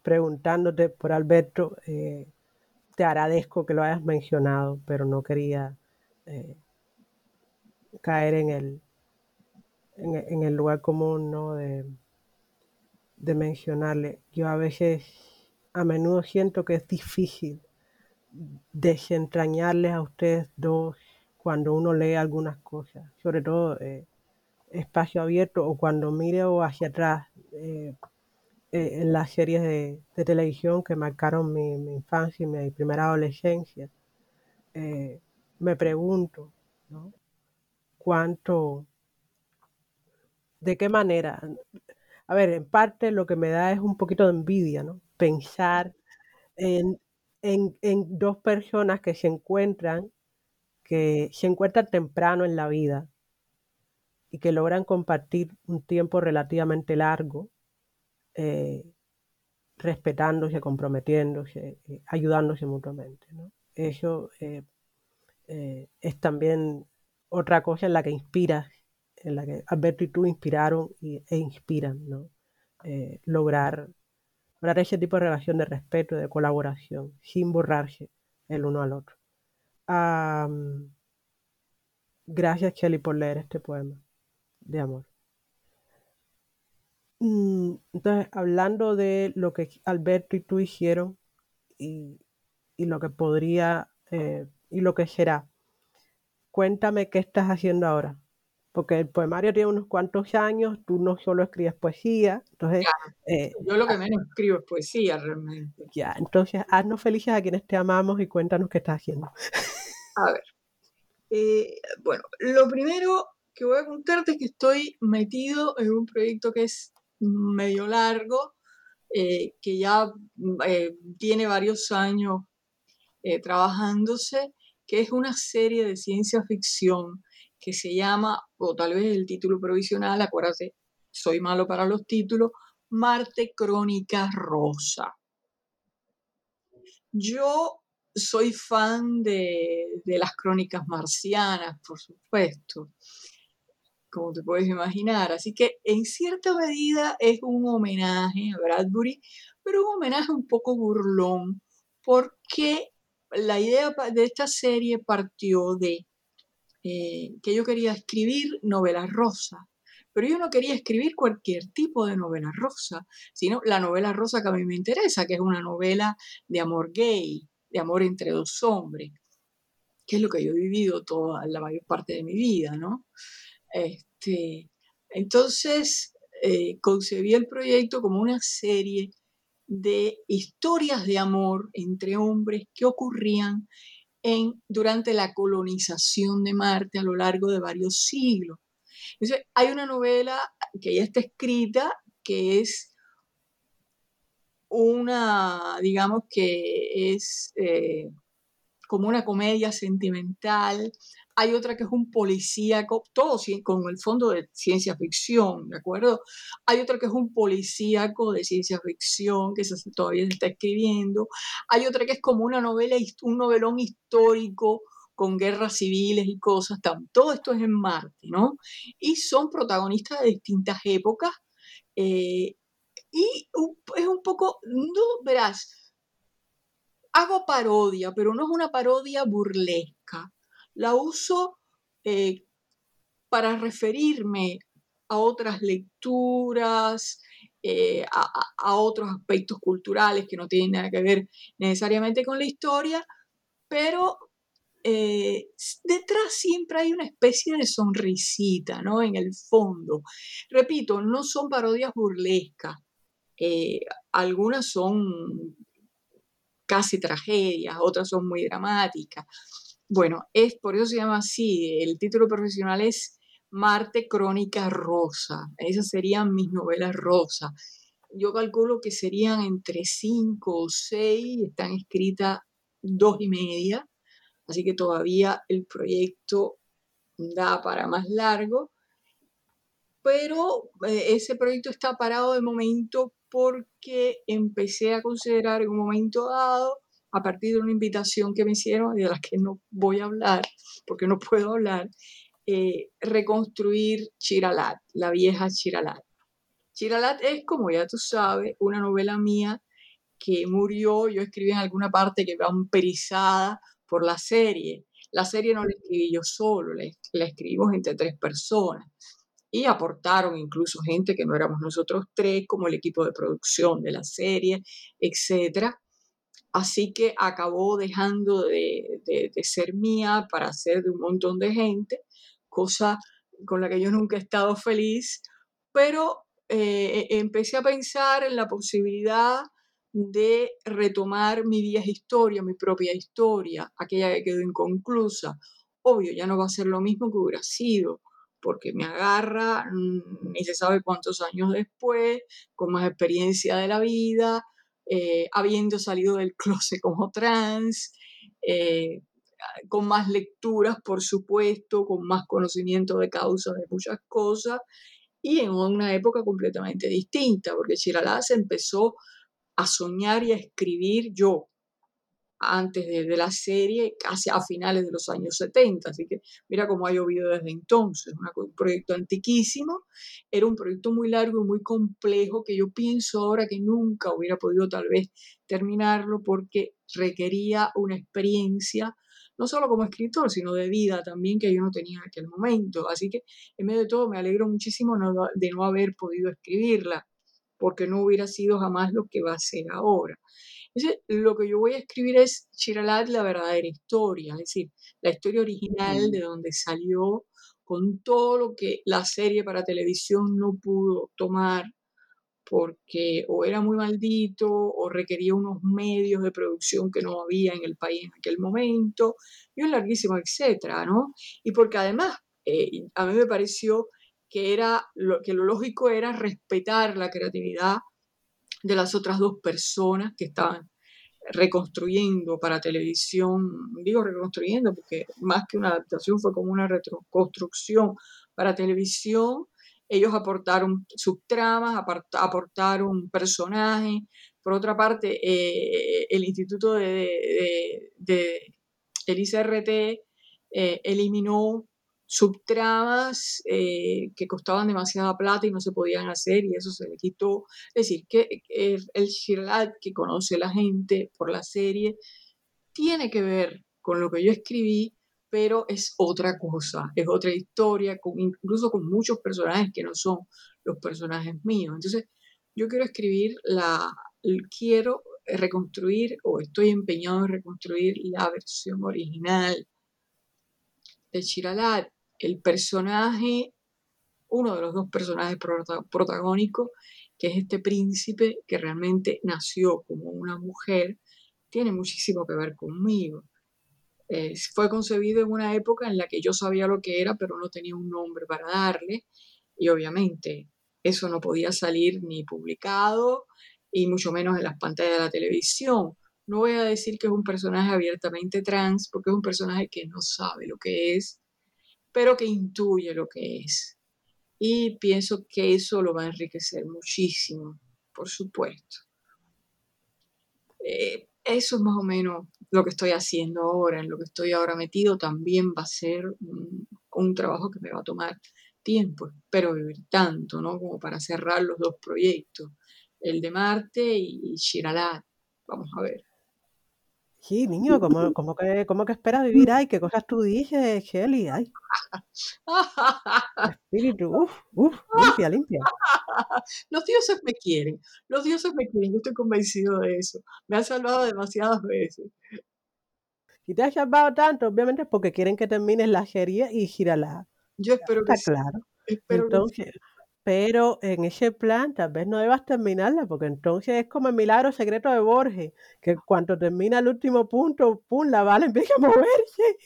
Speaker 2: preguntándote por Alberto, eh, te agradezco que lo hayas mencionado, pero no quería eh, caer en el, en, el lugar común, ¿no? De, de mencionarle. Yo a veces, a menudo siento que es difícil desentrañarles a ustedes dos cuando uno lee algunas cosas, sobre todo eh, espacio abierto o cuando miro hacia atrás eh, eh, en las series de, televisión que marcaron mi, infancia y mi primera adolescencia. me pregunto. ¿Cuánto, de qué manera a ver, en parte lo que me da es un poquito de envidia, ¿no? Pensar en, dos personas que se encuentran, que se encuentran temprano en la vida y que logran compartir un tiempo relativamente largo, eh, respetándose, comprometiéndose, eh, ayudándose mutuamente. Eso eh, es también otra cosa en la que inspiras en la que Alberto y tú inspiraron e inspiran, lograr ese tipo de relación de respeto, de colaboración, sin borrarse el uno al otro. gracias, Kelly, por leer este poema de amor. Mm, entonces, hablando de lo que Alberto y tú hicieron y, lo que podría eh, y lo que será, cuéntame qué estás haciendo ahora porque el poemario tiene unos cuantos años, tú no solo escribes poesía, entonces...
Speaker 3: Eh, yo lo que menos escribo es poesía realmente.
Speaker 2: Ya, entonces haznos felices a quienes te amamos y cuéntanos qué estás haciendo.
Speaker 3: A ver, eh, bueno, lo primero que voy a contarte que estoy metido en un proyecto que es medio largo, eh, que ya tiene varios años trabajándose, que es una serie de ciencia ficción que se llama, o tal vez el título provisional, acuérdate, soy malo para los títulos, Marte Crónica Rosa. Yo soy fan de, las crónicas marcianas, por supuesto, como te puedes imaginar. Así que en cierta medida es un homenaje a Bradbury, pero un homenaje un poco burlón, porque la idea de esta serie partió de eh, que yo quería escribir novelas rosa. Pero yo no quería escribir cualquier tipo de novela rosa, sino la novela rosa que a mí me interesa, que es una novela de amor gay, de amor entre dos hombres, que es lo que yo he vivido toda la mayor parte de mi vida, ¿no? Entonces, eh, concebí el proyecto como una serie de historias de amor entre hombres que ocurrían durante la colonización de Marte a lo largo de varios siglos. Hay una novela que ya está escrita, que es una, digamos que es eh, como una comedia sentimental, hay otra que es un policíaco, todo con el fondo de ciencia ficción, ¿de acuerdo? Hay otra que es un policíaco de ciencia ficción, que todavía se está escribiendo. Hay otra que es como una novela, un novelón histórico con guerras civiles y cosas. Todo esto es en Marte, ¿no? Y son protagonistas de distintas épocas. Eh, y es un poco, no, verás, hago parodia, pero no es una parodia burlesca la uso eh, para referirme a otras lecturas, eh, a, otros aspectos culturales que no tienen nada que ver necesariamente con la historia, pero eh, detrás siempre hay una especie de sonrisita, ¿no? En el fondo. Repito, no son parodias burlescas, algunas son casi tragedias, otras son muy dramáticas. Bueno, es por eso se llama así. El título profesional es Marte Crónica Rosa. Esas serían mis novelas rosa. Yo calculo que serían entre cinco o seis, están escritas dos y media, así que todavía el proyecto da para más largo. Pero eh, ese proyecto está parado de momento porque empecé a considerar en un momento dado a partir de una invitación que me hicieron y de la que no voy a hablar, porque no puedo hablar, eh, reconstruir Chiralat, la vieja Chiralat. Chiralat es, como ya tú sabes, una novela mía que murió, yo escribí en alguna parte que va amperizada por la serie. La serie no la escribí yo solo, la, la escribimos entre tres personas y aportaron incluso gente que no éramos nosotros tres, como el equipo de producción de la serie, etcétera. Así que acabó dejando de, ser mía para ser de un montón de gente, cosa con la que yo nunca he estado feliz, pero eh, e, empecé a pensar en la posibilidad de retomar mi vieja historia, mi propia historia, aquella que quedó inconclusa. Obvio, ya no va a ser lo mismo que hubiera sido, porque me agarra mm, ni se sabe cuántos años después, con más experiencia de la vida, eh, habiendo salido del closet como trans, eh, con más lecturas, por supuesto, con más conocimiento de causa de muchas cosas, y en una época completamente distinta, porque Chiralá se empezó a soñar y a escribir yo, antes de, la serie, casi a finales de los años 70. Así que mira cómo ha llovido desde entonces. un proyecto antiquísimo. Era un proyecto muy largo y muy complejo que yo pienso ahora que nunca hubiera podido tal vez terminarlo porque requería una experiencia, no solo como escritor, sino de vida también que yo no tenía en aquel momento. Así que en medio de todo me alegro muchísimo de no haber podido escribirla porque no hubiera sido jamás lo que va a ser ahora. Entonces, lo que yo voy a escribir es Chiralat, la verdadera historia, es decir, la historia original de donde salió, con todo lo que la serie para televisión no pudo tomar, porque o era muy maldito o requería unos medios de producción que no había en el país en aquel momento, y un larguísimo etcétera, ¿no? Y porque además eh, a mí me pareció que, era lo, que lo lógico era respetar la creatividad de las otras dos personas que estaban reconstruyendo para televisión, digo reconstruyendo porque más que una adaptación fue como una reconstrucción para televisión, ellos aportaron subtramas, aportaron personajes, por otra parte, eh, el Instituto de, de, el ICRT eh, eliminó subtramas eh, que costaban demasiada plata y no se podían hacer y eso se le quitó. Es decir, que el Shirlat que conoce la gente por la serie tiene que ver con lo que yo escribí, pero es otra cosa, es otra historia, con, incluso con muchos personajes que no son los personajes míos. Entonces, yo quiero escribir la, quiero reconstruir o estoy empeñado en reconstruir la versión original de Chiralat el personaje, uno de los dos personajes protagónicos, que es este príncipe que realmente nació como una mujer, tiene muchísimo que ver conmigo. fue concebido en una época en la que yo sabía lo que era, pero no tenía un nombre para darle, y obviamente eso no podía salir ni publicado, y mucho menos en las pantallas de la televisión. No voy a decir que es un personaje abiertamente trans, porque es un personaje que no sabe lo que es, pero que intuye lo que es. Y pienso que eso lo va a enriquecer muchísimo, por supuesto. Eh, eso es más o menos lo que estoy haciendo ahora, en lo que estoy ahora metido. También va a ser un, trabajo que me va a tomar tiempo, espero vivir tanto, ¿no? Como para cerrar los dos proyectos, el de Marte y, Shiralat. Vamos a ver.
Speaker 2: Sí, niño, ¿cómo, cómo que, cómo que esperas vivir? Ay, qué cosas tú dices, Shelly. Ay. [laughs] Espíritu, uf, uf, limpia, limpia. [laughs]
Speaker 3: Los dioses me quieren, los dioses me quieren, yo estoy convencido de eso. Me han salvado demasiadas veces.
Speaker 2: Si te has salvado tanto, obviamente porque quieren que termines la serie y girala.
Speaker 3: Yo espero que
Speaker 2: Está claro. Entonces, pero en ese plan tal vez no debas terminarla, porque entonces es como el milagro secreto de Borges, que cuando termina el último punto, pum, la bala [laughs] empieza a moverse.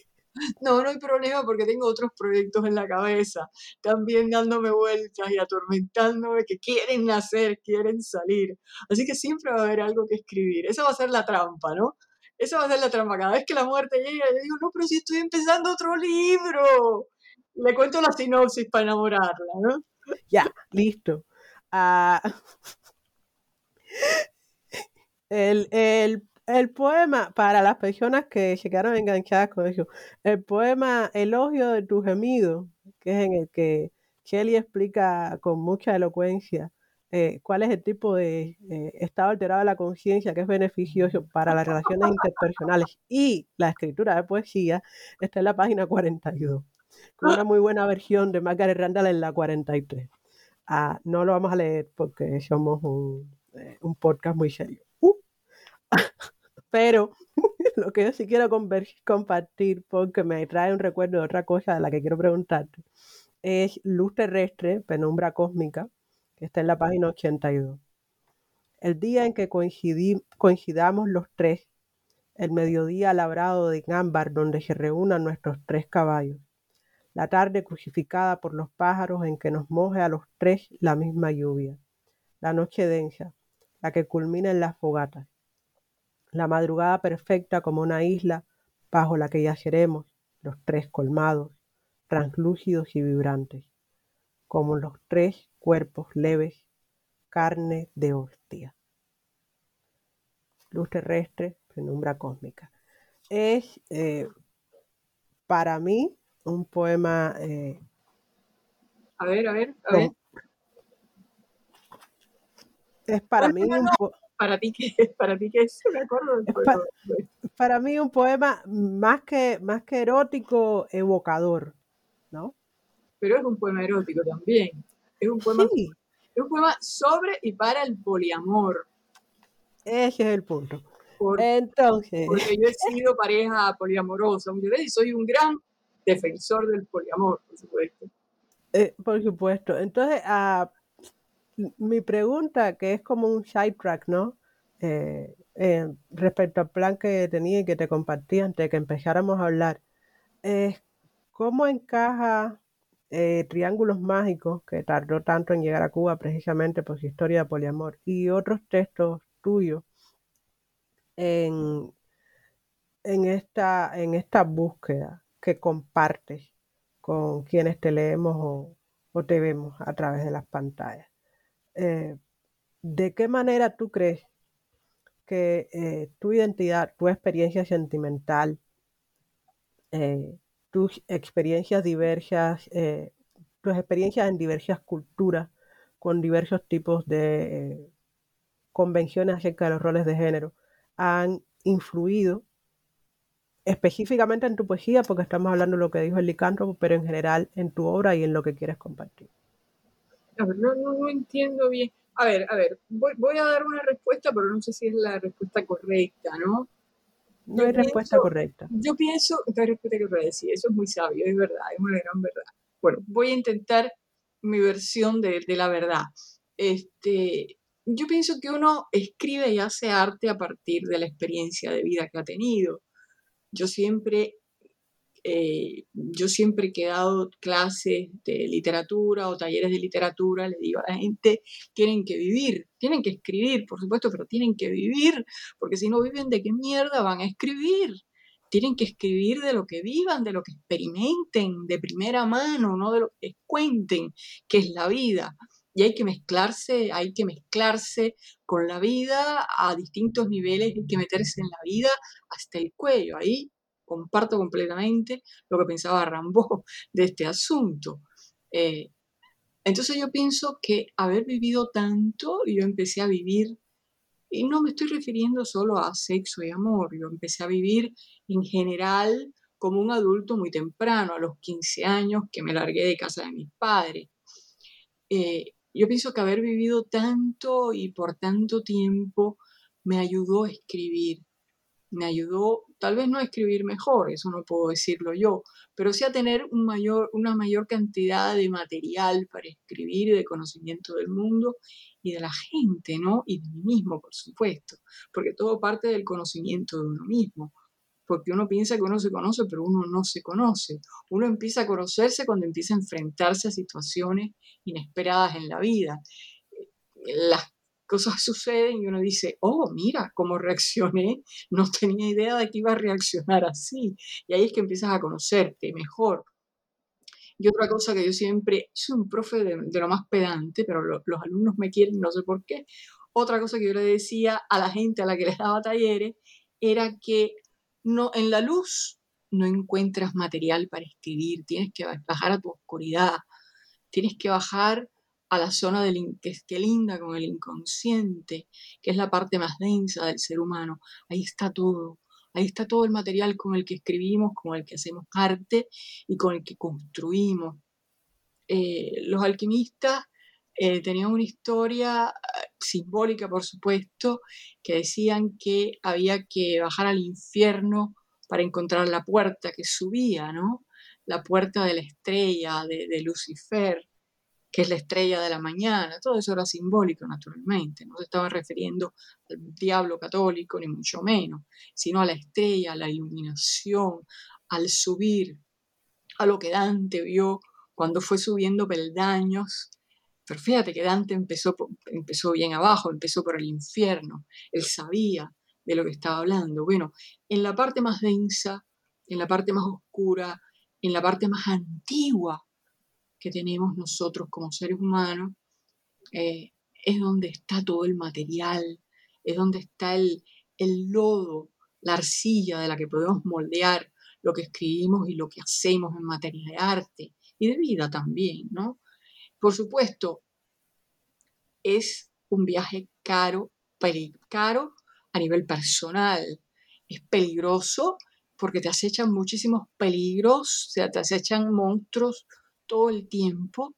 Speaker 3: No, no hay problema porque tengo otros proyectos en la cabeza, también dándome vueltas y atormentándome que quieren nacer, quieren salir. Así que siempre va a haber algo que escribir. Esa va a ser la trampa, ¿no? Esa va a ser la trampa. Cada vez que la muerte llega, yo digo, no, pero si estoy empezando otro libro. Le cuento la sinopsis para enamorarla, ¿no?
Speaker 2: Ya, listo. Ah, el, poema, para las personas que se quedaron enganchadas con eso, el poema Elogio de tu gemido, que es en el que Shelley explica con mucha elocuencia eh, cuál es el tipo de eh, estado alterado de la conciencia que es beneficioso para las relaciones interpersonales. Y la escritura de poesía, está en la página 42 con una muy buena versión de Margaret Randall en la 43. Ah, no lo vamos a leer porque somos un, eh, podcast muy serio. Uh. [laughs] Pero [laughs] lo que yo sí quiero compartir, porque me trae un recuerdo de otra cosa de la que quiero preguntarte, es Luz Terrestre, Penumbra Cósmica, que está en la página 82. El día en que coincidamos los tres, el mediodía labrado de ámbar donde se reúnan nuestros tres caballos, la tarde crucificada por los pájaros en que nos moje a los tres la misma lluvia, la noche densa, la que culmina en las fogatas, la madrugada perfecta como una isla bajo la que yaceremos, los tres colmados, translúcidos y vibrantes, como los tres cuerpos leves, carne de hostia. Luz terrestre, penumbra cósmica. Es eh, para mí un poema. Eh,
Speaker 3: a ver, a ver, a ver.
Speaker 2: Es para mí un
Speaker 3: para ti que [laughs] para ti que es, me acuerdo
Speaker 2: para, mí un poema más que más que erótico, evocador, ¿no?
Speaker 3: Pero es un poema erótico también. Es un poema, es un poema sobre y para el poliamor.
Speaker 2: Ese es el punto.
Speaker 3: Porque,
Speaker 2: Entonces,
Speaker 3: porque yo he sido pareja poliamorosa muchas veces y soy un gran defensor del poliamor, por supuesto.
Speaker 2: eh, por supuesto. Entonces, ah, mi pregunta, que es como un sidetrack, ¿no? Eh, eh, respecto al plan que tenía y que te compartí antes de que empezáramos a hablar, es cómo encaja eh, Triángulos Mágicos, que tardó tanto en llegar a Cuba precisamente por su historia de poliamor, y otros textos tuyos en, en esta, en esta búsqueda que compartes con quienes te leemos o, te vemos a través de las pantallas. Eh, ¿de qué manera tú crees que eh, tu identidad, tu experiencia sentimental, eh, tus experiencias diversas, tus experiencias en diversas culturas, con diversos tipos de convenciones acerca de los roles de género, han influido específicamente en tu poesía, porque estamos hablando de lo que dijo el licántropo, pero en general en tu obra y en lo que quieres compartir.
Speaker 3: A ver, no, no, no entiendo bien. A ver, a ver, voy, voy a dar una respuesta, pero no sé si es la respuesta correcta, ¿no?
Speaker 2: No
Speaker 3: Yo
Speaker 2: hay respuesta correcta.
Speaker 3: yo pienso, esta respuesta que voy a decir, eso es muy sabio, es verdad, es una gran verdad. Bueno, voy a intentar mi versión de, de la verdad. Este, yo pienso que uno escribe y hace arte a partir de la experiencia de vida que ha tenido. Yo siempre eh, yo siempre he dado clases de literatura o talleres de literatura, le digo a la gente, tienen que vivir, tienen que escribir, por supuesto, pero tienen que vivir, porque si no viven, ¿de qué mierda van a escribir? Tienen que escribir de lo que vivan, de lo que experimenten, de primera mano, no de lo que cuenten, que es la vida. Y hay que mezclarse, hay que mezclarse con la vida a distintos niveles, hay que meterse en la vida hasta el cuello. Ahí comparto completamente lo que pensaba Rambo [laughs] de este asunto. Eh, entonces yo pienso que haber vivido tanto, yo empecé a vivir, y no me estoy refiriendo solo a sexo y amor, yo empecé a vivir en general como un adulto muy temprano, a los 15 años que me largué de casa de mis padres. Eh, yo pienso que haber vivido tanto y por tanto tiempo me ayudó a escribir, me ayudó, tal vez no a escribir mejor, eso no puedo decirlo yo, pero sí a tener una mayor cantidad de material para escribir de conocimiento del mundo y de la gente, ¿no? Y de mí mismo, por supuesto, porque todo parte del conocimiento de uno mismo, porque uno piensa que uno se conoce, pero uno no se conoce. Uno empieza a conocerse cuando empieza a enfrentarse a situaciones inesperadas en la vida. Las cosas suceden y uno dice, oh, mira cómo reaccioné, no tenía idea de que iba a reaccionar así. Y ahí es que empiezas a conocerte mejor. Y otra cosa que yo siempre, soy un profe de, de lo más pedante, pero lo, los alumnos me quieren, no sé por qué. Otra cosa que yo le decía a la gente a la que les daba talleres era que no, en la luz no encuentras material para escribir, tienes que bajar a tu oscuridad, tienes que bajar a la zona del, que, que linda con el inconsciente, que es la parte más densa del ser humano. Ahí está todo. Ahí está todo el material con el que escribimos, con el que hacemos arte y con el que construimos. Eh, los alquimistas eh, tenían una historia simbólica, por supuesto, que decían que había que bajar al infierno para encontrar la puerta que subía, ¿no? La puerta de la estrella, de, Lucifer, que es la estrella de la mañana, todo eso era simbólico naturalmente, no se estaba refiriendo al diablo católico ni mucho menos, sino a la estrella, a la iluminación, al subir, a lo que Dante vio cuando fue subiendo peldaños. Pero fíjate que Dante empezó, empezó bien abajo, empezó por el infierno, él sabía de lo que estaba hablando. Bueno, en la parte más densa, en la parte más oscura, en la parte más antigua que tenemos nosotros como seres humanos, eh, es donde está todo el material, es donde está el, el lodo, la arcilla de la que podemos moldear lo que escribimos y lo que hacemos en materia de arte y de vida también, ¿no? Por supuesto, es un viaje caro, caro a nivel personal, es peligroso porque te acechan muchísimos peligros, o sea, te acechan monstruos todo el tiempo,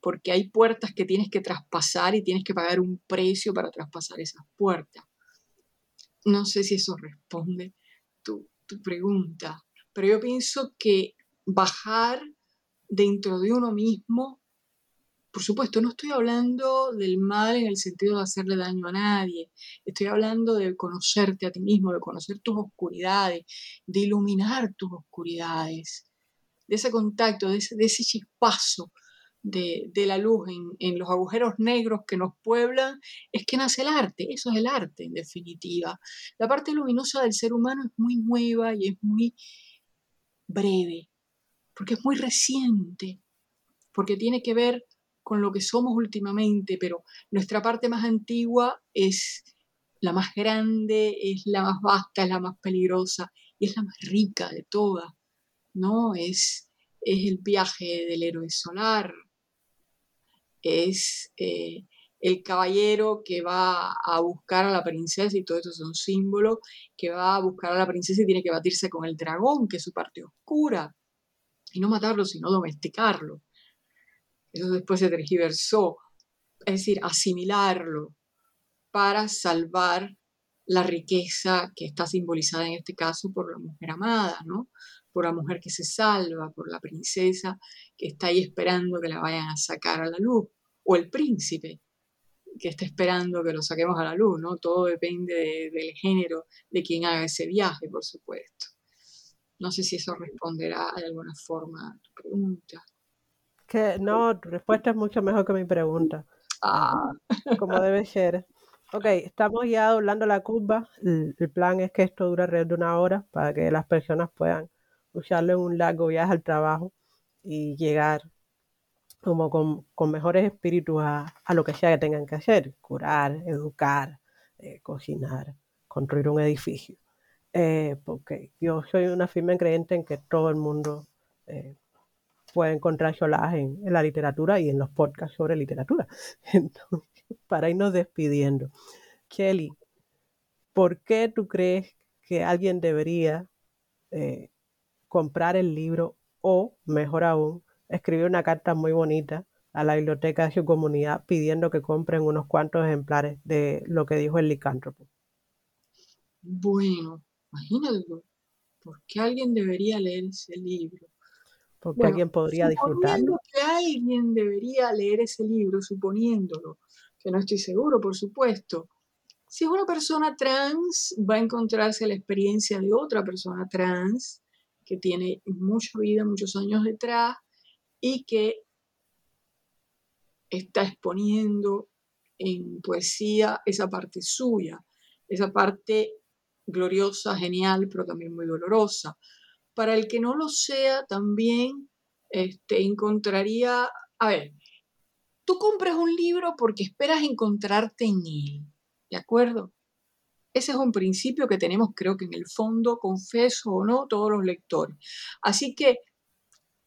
Speaker 3: porque hay puertas que tienes que traspasar y tienes que pagar un precio para traspasar esas puertas. no sé si eso responde tu, tu pregunta, pero yo pienso que bajar dentro de uno mismo, por supuesto, no estoy hablando del mal en el sentido de hacerle daño a nadie, estoy hablando de conocerte a ti mismo, de conocer tus oscuridades, de iluminar tus oscuridades, de ese contacto, de ese, chispazo de, de la luz en, en, los agujeros negros que nos pueblan, es que nace el arte, eso es el arte en definitiva. La parte luminosa del ser humano es muy nueva y es muy breve, porque es muy reciente, porque tiene que ver con lo que somos últimamente, pero nuestra parte más antigua es la más grande, es la más vasta, es la más peligrosa y es la más rica de todas, ¿no? Es, es el viaje del héroe solar, es eh, el caballero que va a buscar a la princesa, y todo eso son símbolos, que va a buscar a la princesa y tiene que batirse con el dragón, que es su parte oscura, y no matarlo, sino domesticarlo. Eso después se tergiversó, es decir, asimilarlo para salvar la riqueza que está simbolizada en este caso por la mujer amada, ¿no? Por la mujer que se salva, por la princesa que está ahí esperando que la vayan a sacar a la luz, o el príncipe que está esperando que lo saquemos a la luz, ¿no? Todo depende del género de quien haga ese viaje, por supuesto. No sé si eso responderá de alguna forma a tu pregunta.
Speaker 2: Que no, tu respuesta es mucho mejor que mi pregunta. Ah. Como debe ser. Ok, estamos ya doblando la curva. El, el, plan es que esto dure alrededor de una hora para que las personas puedan usarlo en un largo viaje al trabajo y llegar como con, con mejores espíritus a, a, lo que sea que tengan que hacer, curar, educar, eh, cocinar, construir un edificio. Eh, porque yo soy una firme creyente en que todo el mundo eh, puede encontrar solaje en, en, la literatura y en los podcasts sobre literatura. [laughs] Entonces, para irnos despidiendo, Kelly, ¿por qué tú crees que alguien debería eh, comprar el libro o, mejor aún, escribió una carta muy bonita a la biblioteca de su comunidad pidiendo que compren unos cuantos ejemplares de lo que dijo el licántropo.
Speaker 3: Bueno, imagínate, ¿por qué alguien debería leer ese libro?
Speaker 2: Porque bueno, alguien podría disfrutarlo.
Speaker 3: que alguien debería leer ese libro, suponiéndolo, que no estoy seguro, por supuesto. Si es una persona trans, va a encontrarse la experiencia de otra persona trans que tiene mucha vida, muchos años detrás, y que está exponiendo en poesía esa parte suya, esa parte gloriosa, genial, pero también muy dolorosa. Para el que no lo sea, también este, encontraría, a ver, tú compras un libro porque esperas encontrarte en él, ¿de acuerdo? Ese es un principio que tenemos, creo que en el fondo, confeso o no, todos los lectores. Así que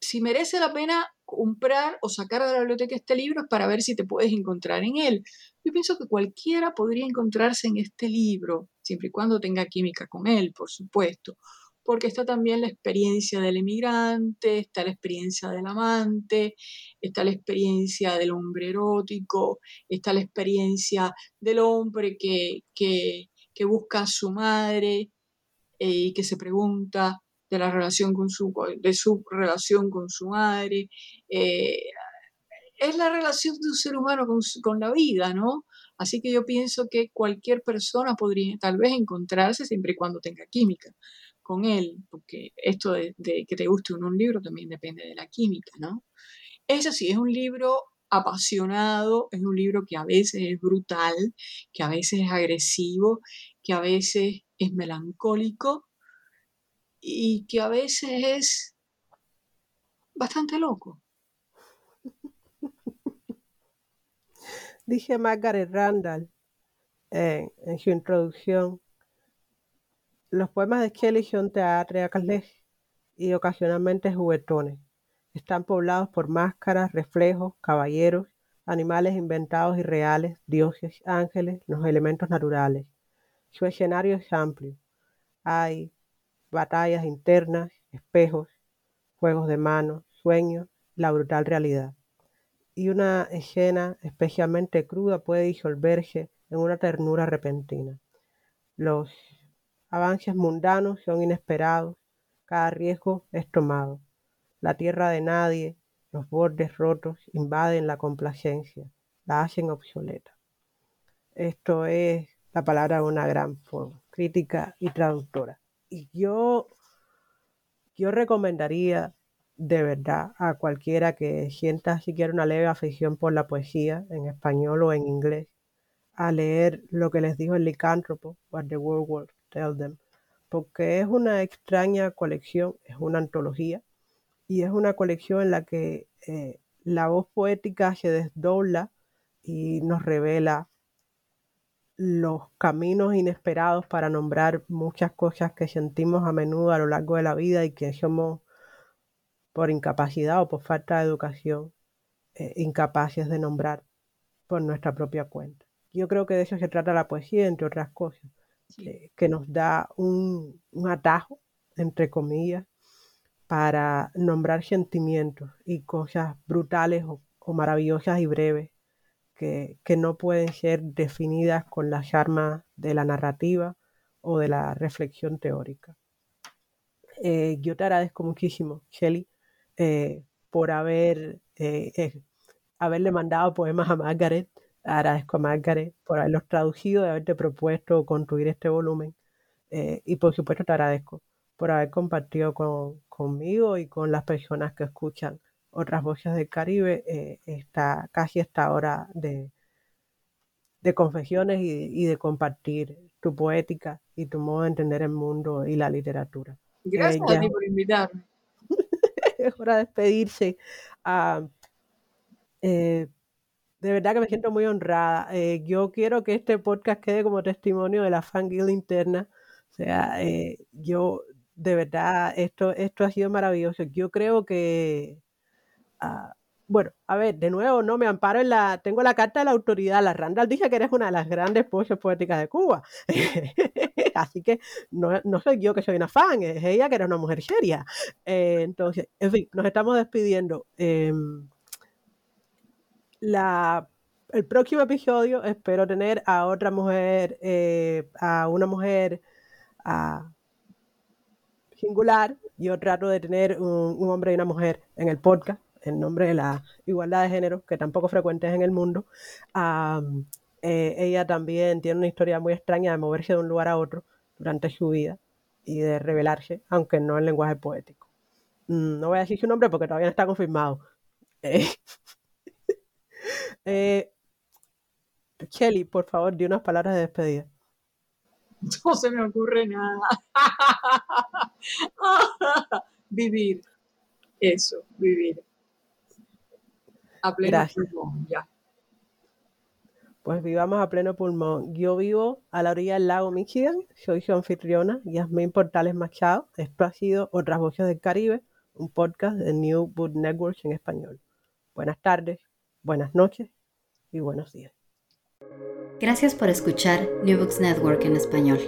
Speaker 3: si merece la pena comprar o sacar de la biblioteca este libro es para ver si te puedes encontrar en él. Yo pienso que cualquiera podría encontrarse en este libro, siempre y cuando tenga química con él, por supuesto, porque está también la experiencia del emigrante, está la experiencia del amante, está la experiencia del hombre erótico, está la experiencia del hombre que, que, busca a su madre eh, y que se pregunta de la relación con su, de su relación con su madre. Eh, es la relación de un ser humano con, con, la vida, ¿no? Así que yo pienso que cualquier persona podría tal vez encontrarse siempre y cuando tenga química con él, porque esto de, de que te guste un, un libro también depende de la química, ¿no? Eso sí, es un libro apasionado, es un libro que a veces es brutal, que a veces es agresivo, que a veces es melancólico, y que a veces es bastante loco. [laughs]
Speaker 2: Dije Margaret Randall en su introducción, los poemas de Kelly son teatrales y ocasionalmente juguetones. Están poblados por máscaras, reflejos, caballeros, animales inventados y reales, dioses, ángeles, los elementos naturales. Su escenario es amplio. Hay batallas internas, espejos, juegos de manos, sueños, la brutal realidad. Y una escena especialmente cruda puede disolverse en una ternura repentina. Los avances mundanos son inesperados, cada riesgo es tomado. La tierra de nadie, los bordes rotos invaden la complacencia, la hacen obsoleta. Esto es la palabra de una gran crítica y traductora. Y yo, yo recomendaría de verdad a cualquiera que sienta siquiera una leve afición por la poesía en español o en inglés a leer lo que les dijo el licántropo, What the World Porque es una extraña colección, es una antología y es una colección en la que eh, la voz poética se desdobla y nos revela los caminos inesperados para nombrar muchas cosas que sentimos a menudo a lo largo de la vida y que somos por incapacidad o por falta de educación eh, incapaces de nombrar por nuestra propia cuenta. Yo creo que de eso se trata la poesía, entre otras cosas, eh, que nos da un, atajo, entre comillas, para nombrar sentimientos y cosas brutales o, maravillosas y breves que, no pueden ser definidas con las armas de la narrativa o de la reflexión teórica. Eh, yo te agradezco muchísimo, Shelly, eh, por haber, haberle mandado poemas a Margaret. Agradezco a Margaret por haberlos traducido, de haberte propuesto construir este volumen. y por supuesto te agradezco por haber compartido con, conmigo y con las personas que escuchan otras voces del Caribe esta, casi esta hora de, de confesiones y, de compartir tu poética y tu modo de entender el mundo y la literatura.
Speaker 3: Gracias a ti por invitarme. [laughs]
Speaker 2: es hora de despedirse. Ah, eh, de verdad que me siento muy honrada. Eh, yo quiero que este podcast quede como testimonio de la fangirl interna. O sea, eh, yo, de verdad, esto, esto ha sido maravilloso. Yo creo que, ah, bueno, a ver, de nuevo, no me amparo en la, tengo la carta de la autoridad. La Randall dice que eres una de las grandes voces poéticas de Cuba. [laughs] Así que no, soy yo que soy una fan, es ella que era una mujer seria. Eh, entonces, en fin, nos estamos despidiendo. La, el próximo episodio espero tener a otra mujer, eh, a una mujer singular. Yo trato de tener un hombre y una mujer en el podcast en nombre de la igualdad de género, que tampoco frecuente en el mundo, eh, ella también tiene una historia muy extraña de moverse de un lugar a otro durante su vida y de revelarse, aunque no en lenguaje poético. Mm, no voy a decir su nombre porque todavía no está confirmado. [laughs] Eh, eh Kelly, por favor, di unas palabras de despedida.
Speaker 3: No se me ocurre nada. [laughs] vivir. Eso, vivir a pleno pulmón, ya.
Speaker 2: Pues vivamos a pleno pulmón. Yo vivo a la orilla del lago Michigan, soy su anfitriona, Yasmin Portales Machado. Esto ha sido Otras Voces del Caribe, un podcast de New Book Networks en español. Buenas tardes, buenas noches y buenos días.
Speaker 4: Gracias por escuchar New Books Network en español.